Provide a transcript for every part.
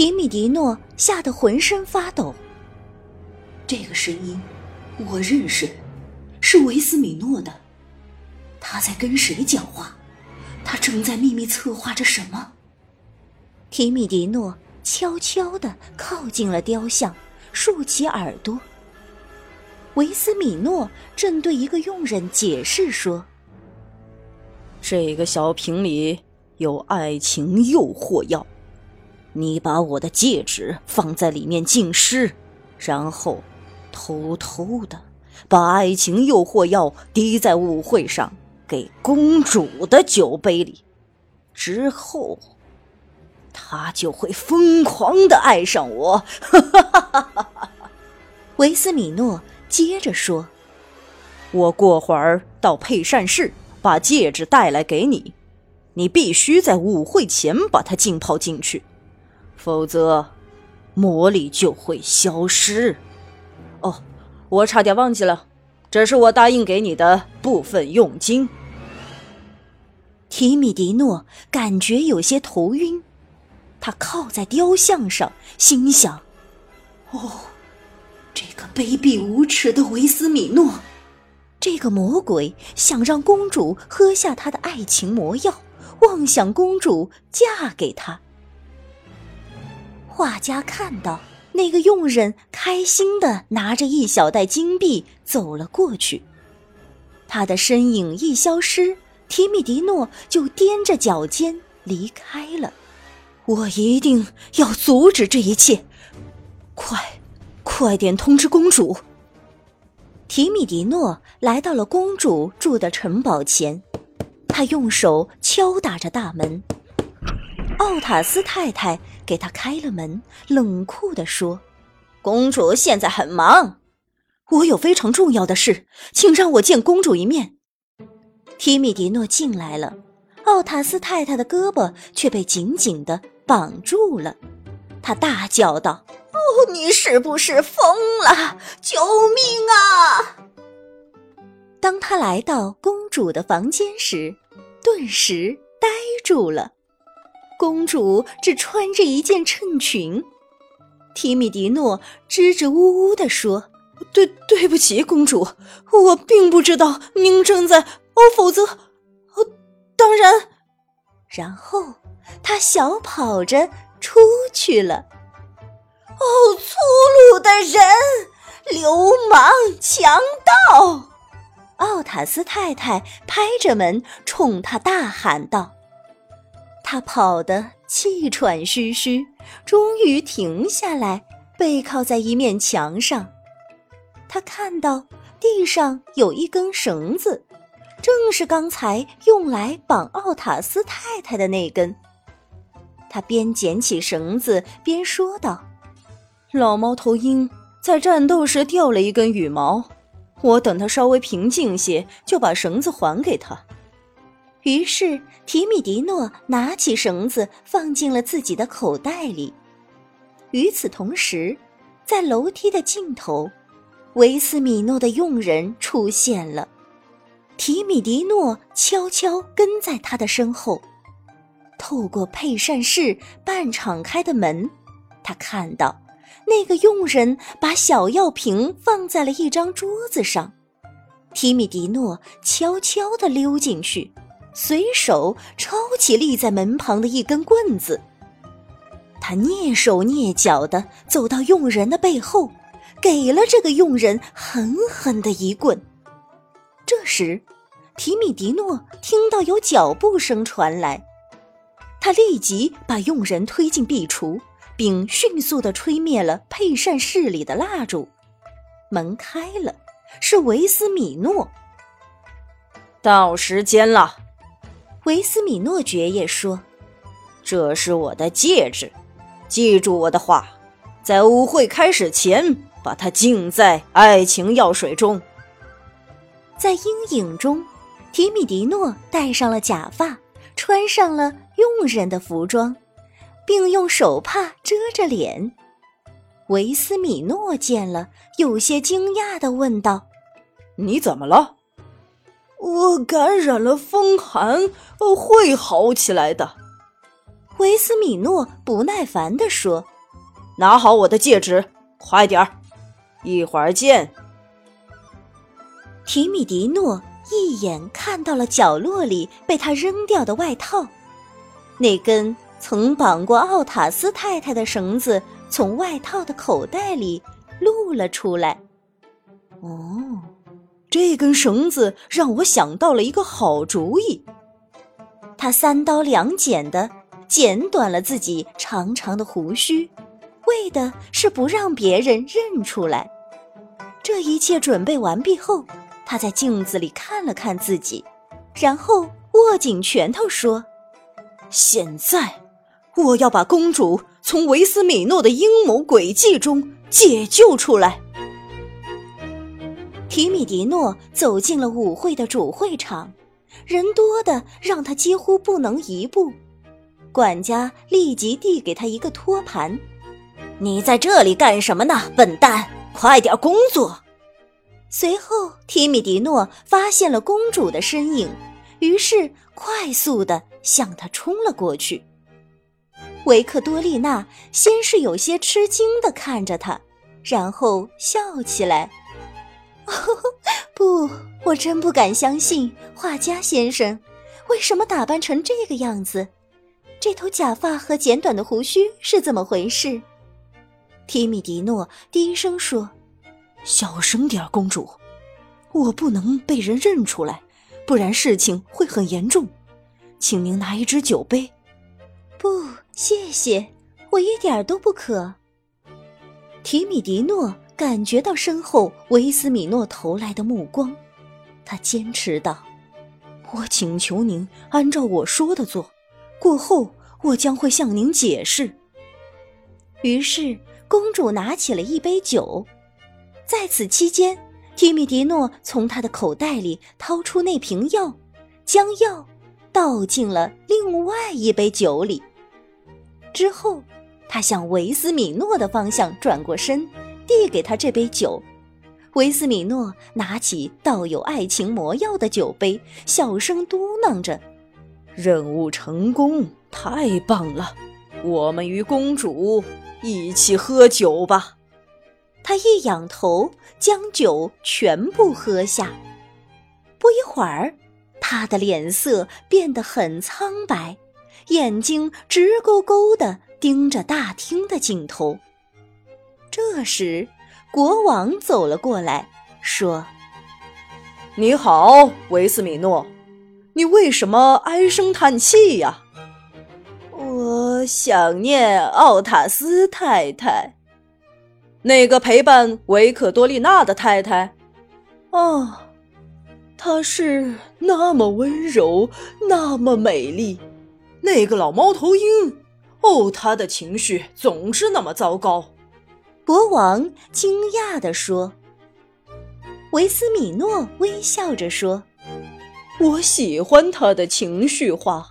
提米迪诺吓得浑身发抖。这个声音，我认识，是维斯米诺的。他在跟谁讲话？他正在秘密策划着什么？提米迪诺悄悄地靠近了雕像，竖起耳朵。维斯米诺正对一个佣人解释说：“这个小瓶里有爱情诱惑药，你把我的戒指放在里面浸湿，然后偷偷的把爱情诱惑药滴在舞会上。”给公主的酒杯里，之后，他就会疯狂的爱上我。维斯米诺接着说：“我过会儿到配膳室把戒指带来给你，你必须在舞会前把它浸泡进去，否则魔力就会消失。”哦，我差点忘记了，这是我答应给你的部分佣金。提米迪诺感觉有些头晕，他靠在雕像上，心想：“哦，这个卑鄙无耻的维斯米诺，这个魔鬼想让公主喝下他的爱情魔药，妄想公主嫁给他。”画家看到那个佣人开心的拿着一小袋金币走了过去，他的身影一消失。提米迪诺就踮着脚尖离开了。我一定要阻止这一切！快，快点通知公主！提米迪诺来到了公主住的城堡前，他用手敲打着大门。奥塔斯太太给他开了门，冷酷地说：“公主现在很忙，我有非常重要的事，请让我见公主一面。”提米迪诺进来了，奥塔斯太太的胳膊却被紧紧的绑住了。他大叫道：“哦，你是不是疯了？救命啊！”当他来到公主的房间时，顿时呆住了。公主只穿着一件衬裙。提米迪诺支支吾吾地说：“对，对不起，公主，我并不知道您正在……”哦，否则，哦，当然。然后他小跑着出去了。哦，粗鲁的人，流氓，强盗！奥塔斯太太拍着门冲他大喊道。他跑得气喘吁吁，终于停下来，背靠在一面墙上。他看到地上有一根绳子。正是刚才用来绑奥塔斯太太的那根。他边捡起绳子边说道：“老猫头鹰在战斗时掉了一根羽毛，我等它稍微平静些，就把绳子还给他。”于是提米迪诺拿起绳子放进了自己的口袋里。与此同时，在楼梯的尽头，维斯米诺的佣人出现了。提米迪诺悄悄跟在他的身后，透过配膳室半敞开的门，他看到那个佣人把小药瓶放在了一张桌子上。提米迪诺悄悄地溜进去，随手抄起立在门旁的一根棍子。他蹑手蹑脚地走到佣人的背后，给了这个佣人狠狠的一棍。这时，提米迪诺听到有脚步声传来，他立即把佣人推进壁橱，并迅速地吹灭了配膳室里的蜡烛。门开了，是维斯米诺。到时间了，维斯米诺爵爷说：“这是我的戒指，记住我的话，在舞会开始前把它浸在爱情药水中。”在阴影中，提米迪诺戴上了假发，穿上了佣人的服装，并用手帕遮着脸。维斯米诺见了，有些惊讶的问道：“你怎么了？”“我感染了风寒，会好起来的。”维斯米诺不耐烦地说：“拿好我的戒指，快点儿，一会儿见。”提米迪诺一眼看到了角落里被他扔掉的外套，那根曾绑过奥塔斯太太的绳子从外套的口袋里露了出来。哦，这根绳子让我想到了一个好主意。他三刀两剪的剪短了自己长长的胡须，为的是不让别人认出来。这一切准备完毕后，他在镜子里看了看自己，然后握紧拳头说：“现在，我要把公主从维斯米诺的阴谋诡计中解救出来。”提米迪诺走进了舞会的主会场。人多的让他几乎不能移步，管家立即递给他一个托盘。你在这里干什么呢，笨蛋？快点工作！随后，提米迪诺发现了公主的身影，于是快速的向她冲了过去。维克多丽娜先是有些吃惊的看着他，然后笑起来。不，我真不敢相信，画家先生，为什么打扮成这个样子？这头假发和剪短的胡须是怎么回事？提米迪诺低声说：“小声点，公主，我不能被人认出来，不然事情会很严重。请您拿一只酒杯。”不，谢谢，我一点都不渴。提米迪诺。感觉到身后维斯米诺投来的目光，他坚持道：“我请求您按照我说的做，过后我将会向您解释。”于是公主拿起了一杯酒，在此期间，提米迪诺从他的口袋里掏出那瓶药，将药倒进了另外一杯酒里。之后，他向维斯米诺的方向转过身。递给他这杯酒，维斯米诺拿起倒有爱情魔药的酒杯，小声嘟囔着：“任务成功，太棒了！我们与公主一起喝酒吧。”他一仰头，将酒全部喝下。不一会儿，他的脸色变得很苍白，眼睛直勾勾地盯着大厅的尽头。这时，国王走了过来，说：“你好，维斯米诺，你为什么唉声叹气呀？”“我想念奥塔斯太太，那个陪伴维克多丽娜的太太。”“哦，她是那么温柔，那么美丽。那个老猫头鹰，哦，他的情绪总是那么糟糕。”国王惊讶地说：“维斯米诺微笑着说，我喜欢他的情绪化，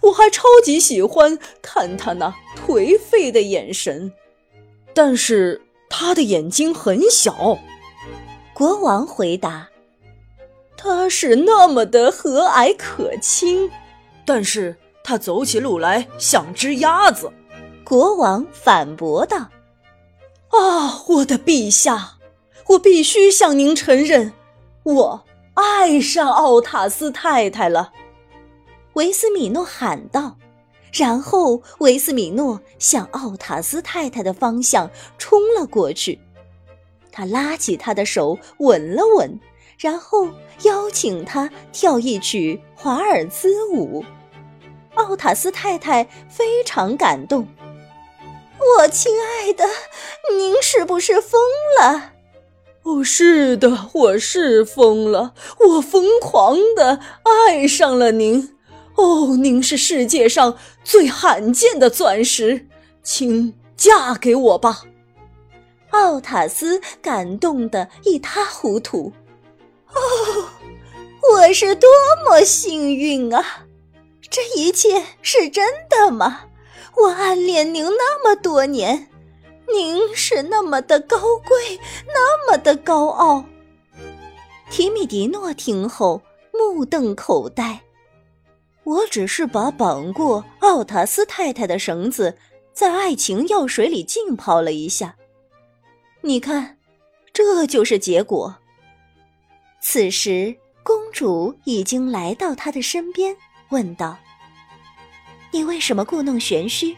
我还超级喜欢看他那颓废的眼神。但是他的眼睛很小。”国王回答：“他是那么的和蔼可亲，但是他走起路来像只鸭子。”国王反驳道。啊，我的陛下，我必须向您承认，我爱上奥塔斯太太了。”维斯米诺喊道。然后维斯米诺向奥塔斯太太的方向冲了过去，他拉起她的手吻了吻，然后邀请她跳一曲华尔兹舞。奥塔斯太太非常感动。我亲爱的，您是不是疯了？哦，是的，我是疯了，我疯狂的爱上了您。哦，您是世界上最罕见的钻石，请嫁给我吧。奥塔斯感动的一塌糊涂。哦，我是多么幸运啊！这一切是真的吗？我暗恋您那么多年，您是那么的高贵，那么的高傲。提米迪诺听后目瞪口呆。我只是把绑过奥塔斯太太的绳子在爱情药水里浸泡了一下。你看，这就是结果。”此时，公主已经来到他的身边，问道：“你为什么故弄玄虚？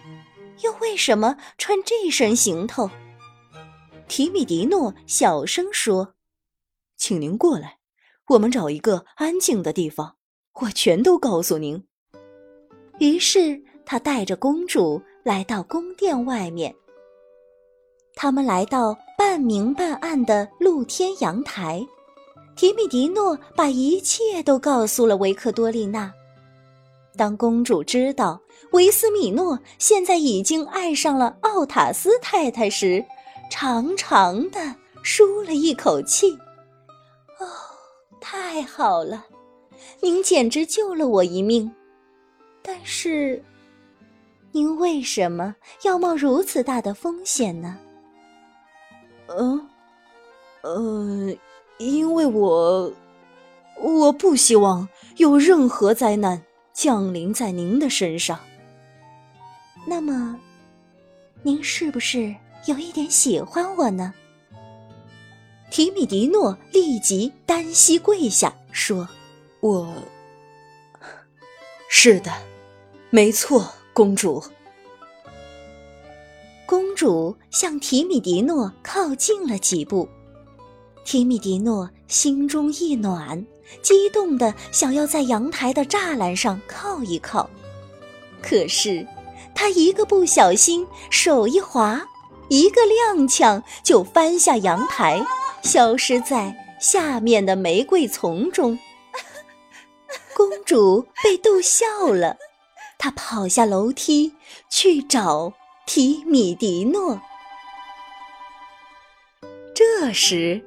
又为什么穿这身行头？”提米迪诺小声说：“请您过来，我们找一个安静的地方，我全都告诉您。”于是他带着公主来到宫殿外面。他们来到半明半暗的露天阳台，提米迪诺把一切都告诉了维克多丽娜。当公主知道维斯米诺现在已经爱上了奥塔斯太太时，长长的舒了一口气。哦，太好了，您简直救了我一命。但是，您为什么要冒如此大的风险呢？嗯，呃，因为我我不希望有任何灾难降临在您的身上。那么，您是不是？有一点喜欢我呢。提米迪诺立即单膝跪下说：“我是的，没错，公主。”公主向提米迪诺靠近了几步，提米迪诺心中一暖，激动的想要在阳台的栅栏上靠一靠，可是他一个不小心，手一滑。一个踉跄，就翻下阳台，消失在下面的玫瑰丛中。公主被逗笑了，她跑下楼梯去找提米迪诺。这时，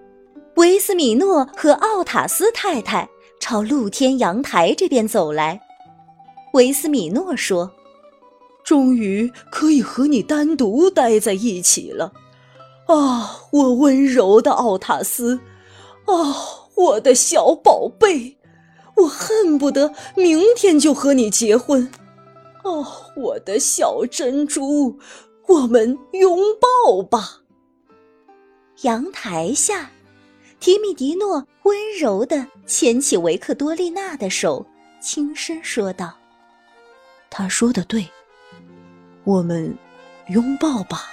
维斯米诺和奥塔斯太太朝露天阳台这边走来。维斯米诺说。终于可以和你单独待在一起了，啊，我温柔的奥塔斯，啊，我的小宝贝，我恨不得明天就和你结婚，哦，我的小珍珠，我们拥抱吧。阳台下，提米迪诺温柔的牵起维克多丽娜的手，轻声说道：“他说的对。”我们拥抱吧。